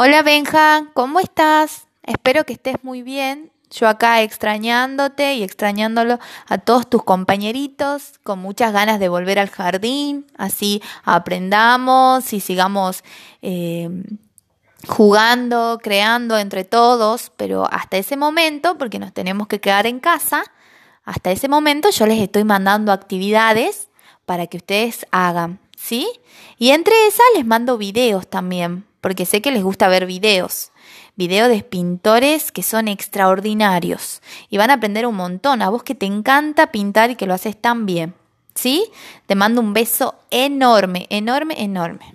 Hola Benja, ¿cómo estás? Espero que estés muy bien. Yo acá extrañándote y extrañándolo a todos tus compañeritos, con muchas ganas de volver al jardín, así aprendamos y sigamos eh, jugando, creando entre todos, pero hasta ese momento, porque nos tenemos que quedar en casa, hasta ese momento yo les estoy mandando actividades para que ustedes hagan, ¿sí? Y entre esas les mando videos también, porque sé que les gusta ver videos. Videos de pintores que son extraordinarios y van a aprender un montón. A vos que te encanta pintar y que lo haces tan bien. ¿Sí? Te mando un beso enorme, enorme, enorme.